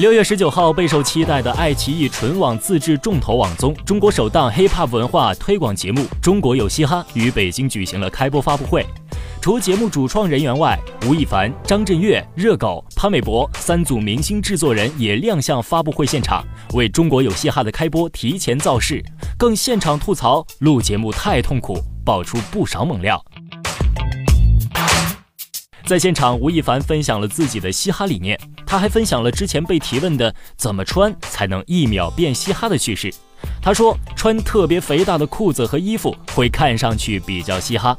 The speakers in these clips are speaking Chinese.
六月十九号，备受期待的爱奇艺纯网自制重头网综、中国首档 hiphop 文化推广节目《中国有嘻哈》于北京举行了开播发布会。除节目主创人员外，吴亦凡、张震岳、热狗、潘玮柏三组明星制作人也亮相发布会现场，为《中国有嘻哈》的开播提前造势，更现场吐槽录节目太痛苦，爆出不少猛料。在现场，吴亦凡分享了自己的嘻哈理念，他还分享了之前被提问的怎么穿才能一秒变嘻哈的趣事。他说，穿特别肥大的裤子和衣服会看上去比较嘻哈，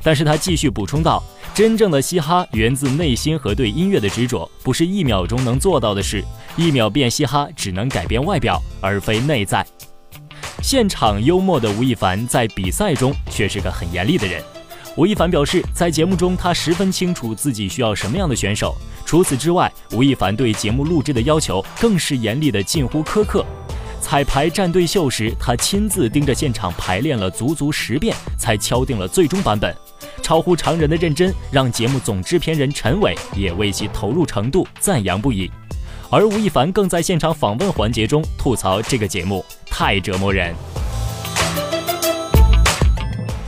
但是他继续补充道，真正的嘻哈源自内心和对音乐的执着，不是一秒钟能做到的事。一秒变嘻哈只能改变外表，而非内在。现场幽默的吴亦凡在比赛中却是个很严厉的人。吴亦凡表示，在节目中，他十分清楚自己需要什么样的选手。除此之外，吴亦凡对节目录制的要求更是严厉的近乎苛刻。彩排战队秀时，他亲自盯着现场排练了足足十遍，才敲定了最终版本。超乎常人的认真，让节目总制片人陈伟也为其投入程度赞扬不已。而吴亦凡更在现场访问环节中吐槽这个节目太折磨人。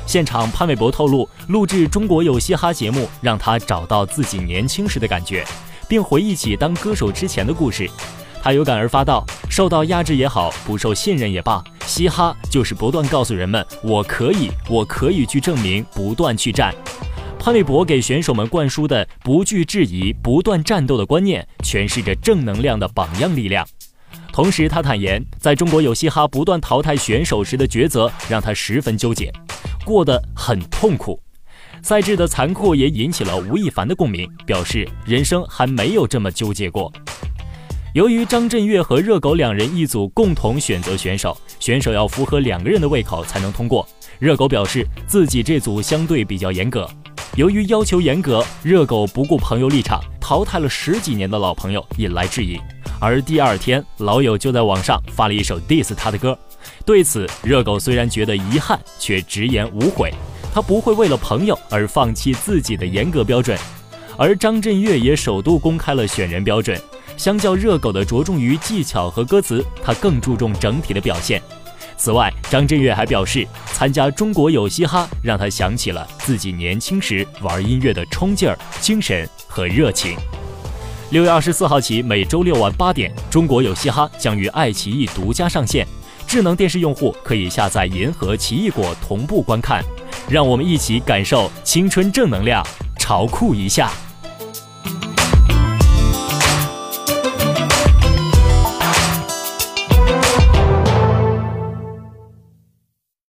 现场，潘玮柏透露，录制《中国有嘻哈》节目让他找到自己年轻时的感觉，并回忆起当歌手之前的故事。他有感而发道：“受到压制也好，不受信任也罢，嘻哈就是不断告诉人们，我可以，我可以去证明，不断去战。”潘玮柏给选手们灌输的不惧质疑、不断战斗的观念，诠释着正能量的榜样力量。同时，他坦言，在中国有嘻哈不断淘汰选手时的抉择，让他十分纠结。过得很痛苦，赛制的残酷也引起了吴亦凡的共鸣，表示人生还没有这么纠结过。由于张震岳和热狗两人一组共同选择选手，选手要符合两个人的胃口才能通过。热狗表示自己这组相对比较严格，由于要求严格，热狗不顾朋友立场，淘汰了十几年的老朋友，引来质疑。而第二天，老友就在网上发了一首 diss 他的歌。对此，热狗虽然觉得遗憾，却直言无悔。他不会为了朋友而放弃自己的严格标准。而张震岳也首度公开了选人标准，相较热狗的着重于技巧和歌词，他更注重整体的表现。此外，张震岳还表示，参加《中国有嘻哈》让他想起了自己年轻时玩音乐的冲劲儿、精神和热情。六月二十四号起，每周六晚八点，《中国有嘻哈》将于爱奇艺独家上线。智能电视用户可以下载银河奇异果同步观看，让我们一起感受青春正能量，潮酷一下。